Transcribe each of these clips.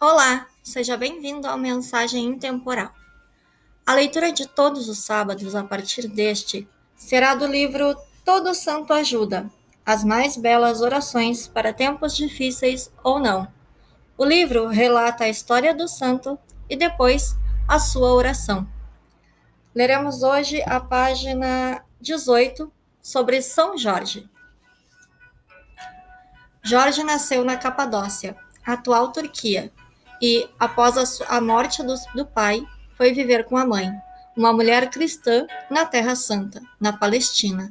Olá, seja bem-vindo ao Mensagem Intemporal. A leitura de todos os sábados a partir deste será do livro Todo Santo Ajuda As Mais Belas Orações para Tempos Difíceis ou Não. O livro relata a história do santo e depois a sua oração. Leremos hoje a página 18 sobre São Jorge. Jorge nasceu na Capadócia, atual Turquia, e, após a, a morte do, do pai, foi viver com a mãe, uma mulher cristã na Terra Santa, na Palestina.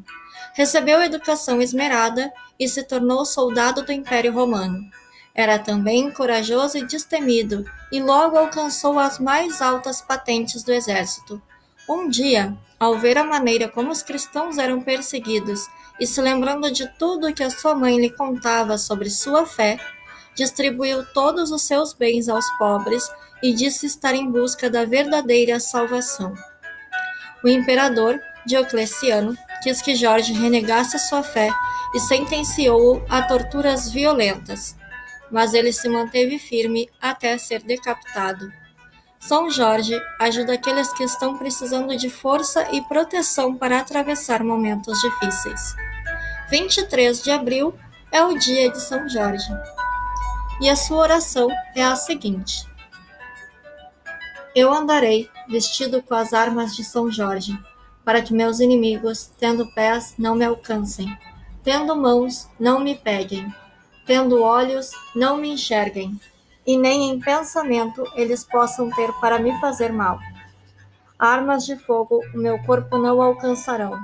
Recebeu educação esmerada e se tornou soldado do Império Romano. Era também corajoso e destemido, e logo alcançou as mais altas patentes do exército. Um dia, ao ver a maneira como os cristãos eram perseguidos e se lembrando de tudo que a sua mãe lhe contava sobre sua fé, distribuiu todos os seus bens aos pobres e disse estar em busca da verdadeira salvação. O imperador Diocleciano quis que Jorge renegasse sua fé e sentenciou-o a torturas violentas, mas ele se manteve firme até ser decapitado. São Jorge ajuda aqueles que estão precisando de força e proteção para atravessar momentos difíceis. 23 de abril é o dia de São Jorge e a sua oração é a seguinte: Eu andarei vestido com as armas de São Jorge, para que meus inimigos, tendo pés, não me alcancem, tendo mãos, não me peguem, tendo olhos, não me enxerguem, e nem em pensamento eles possam ter para me fazer mal. Armas de fogo o meu corpo não alcançarão,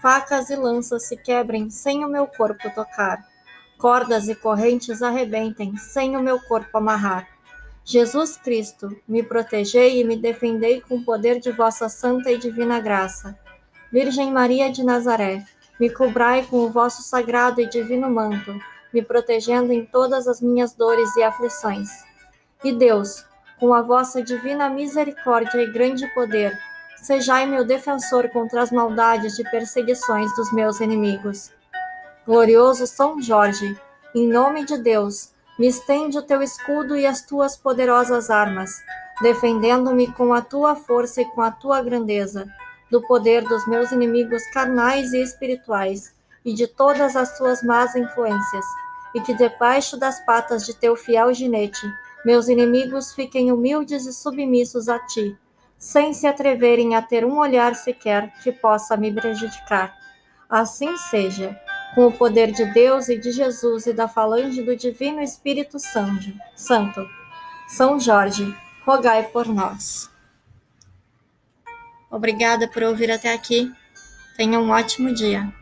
facas e lanças se quebrem sem o meu corpo tocar cordas e correntes arrebentem, sem o meu corpo amarrar. Jesus Cristo, me protegei e me defendei com o poder de vossa santa e divina graça. Virgem Maria de Nazaré, me cobrai com o vosso sagrado e divino manto, me protegendo em todas as minhas dores e aflições. E Deus, com a vossa divina misericórdia e grande poder, sejai meu defensor contra as maldades e perseguições dos meus inimigos. Glorioso São Jorge, em nome de Deus, me estende o teu escudo e as tuas poderosas armas, defendendo-me com a tua força e com a tua grandeza, do poder dos meus inimigos carnais e espirituais, e de todas as suas más influências, e que debaixo das patas de teu fiel ginete, meus inimigos fiquem humildes e submissos a ti, sem se atreverem a ter um olhar sequer que possa me prejudicar. Assim seja com o poder de Deus e de Jesus e da falange do Divino Espírito Santo. São Jorge, rogai por nós. Obrigada por ouvir até aqui. Tenha um ótimo dia.